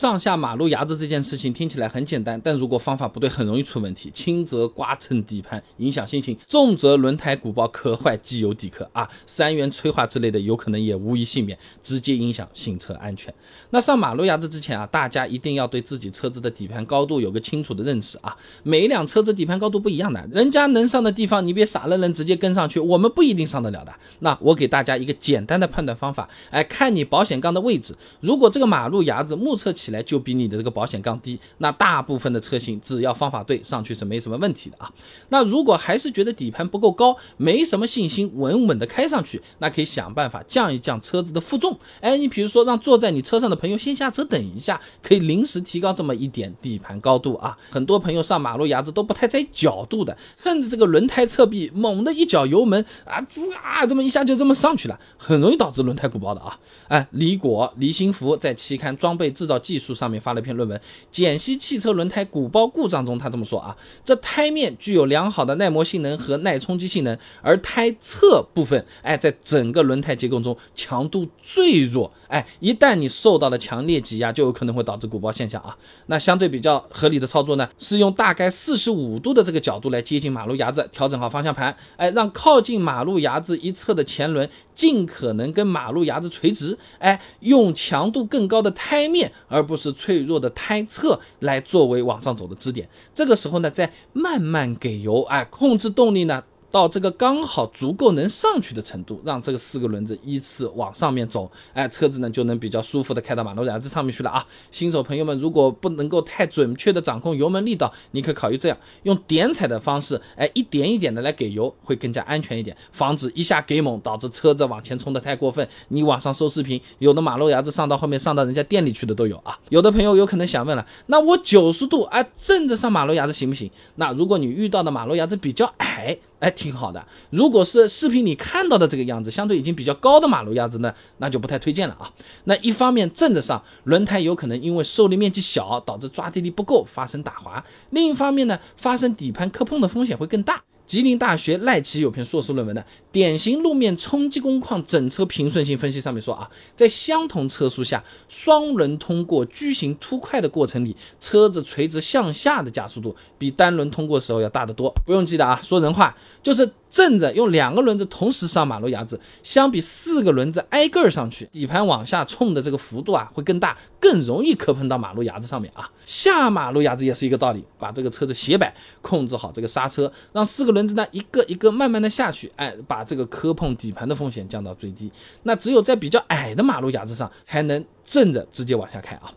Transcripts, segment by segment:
上下马路牙子这件事情听起来很简单，但如果方法不对，很容易出问题。轻则刮蹭底盘，影响心情；重则轮胎鼓包磕坏，机油底壳啊，三元催化之类的，有可能也无一幸免，直接影响行车安全。那上马路牙子之前啊，大家一定要对自己车子的底盘高度有个清楚的认识啊。每一辆车子底盘高度不一样的，人家能上的地方，你别傻愣愣直接跟上去，我们不一定上得了的。那我给大家一个简单的判断方法，哎，看你保险杠的位置，如果这个马路牙子目测起来就比你的这个保险杠低，那大部分的车型只要方法对，上去是没什么问题的啊。那如果还是觉得底盘不够高，没什么信心稳稳的开上去，那可以想办法降一降车子的负重。哎，你比如说让坐在你车上的朋友先下车等一下，可以临时提高这么一点底盘高度啊。很多朋友上马路牙子都不太在意角度的，趁着这个轮胎侧壁猛的一脚油门啊，滋啊，这么一下就这么上去了，很容易导致轮胎鼓包的啊。哎，李果、李新福在期刊《装备制造技术》术上面发了一篇论文《简析汽车轮胎鼓包故障》中，他这么说啊：这胎面具有良好的耐磨性能和耐冲击性能，而胎侧部分，哎，在整个轮胎结构中强度最弱。哎，一旦你受到了强烈挤压，就有可能会导致鼓包现象啊。那相对比较合理的操作呢，是用大概四十五度的这个角度来接近马路牙子，调整好方向盘，哎，让靠近马路牙子一侧的前轮尽可能跟马路牙子垂直，哎，用强度更高的胎面，而不是脆弱的胎侧来作为往上走的支点。这个时候呢，再慢慢给油，哎，控制动力呢。到这个刚好足够能上去的程度，让这个四个轮子依次往上面走，哎，车子呢就能比较舒服的开到马路牙子上面去了啊。新手朋友们如果不能够太准确的掌控油门力道，你可以考虑这样，用点踩的方式，哎，一点一点的来给油，会更加安全一点，防止一下给猛导致车子往前冲的太过分。你网上搜视频，有的马路牙子上到后面上到人家店里去的都有啊。有的朋友有可能想问了，那我九十度哎正着上马路牙子行不行？那如果你遇到的马路牙子比较矮。哎，挺好的。如果是视频里看到的这个样子，相对已经比较高的马路牙子呢，那就不太推荐了啊。那一方面正着上，轮胎有可能因为受力面积小，导致抓地力不够，发生打滑；另一方面呢，发生底盘磕碰的风险会更大。吉林大学赖奇有篇硕士论文的《典型路面冲击工况整车平顺性分析》上面说啊，在相同车速下，双轮通过矩形突块的过程里，车子垂直向下的加速度比单轮通过时候要大得多。不用记得啊，说人话就是。正着用两个轮子同时上马路牙子，相比四个轮子挨个儿上去，底盘往下冲的这个幅度啊会更大，更容易磕碰到马路牙子上面啊。下马路牙子也是一个道理，把这个车子斜摆，控制好这个刹车，让四个轮子呢一个一个慢慢的下去，哎，把这个磕碰底盘的风险降到最低。那只有在比较矮的马路牙子上，才能正着直接往下开啊。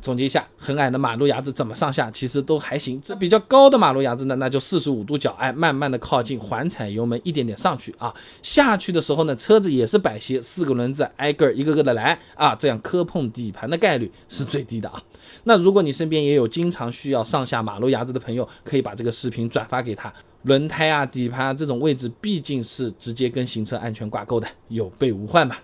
总结一下，很矮的马路牙子怎么上下其实都还行。这比较高的马路牙子呢，那就四十五度角，哎，慢慢的靠近，缓踩油门，一点点上去啊。下去的时候呢，车子也是摆斜，四个轮子挨个一个个的来啊，这样磕碰底盘的概率是最低的啊。那如果你身边也有经常需要上下马路牙子的朋友，可以把这个视频转发给他。轮胎啊、底盘啊这种位置，毕竟是直接跟行车安全挂钩的，有备无患嘛。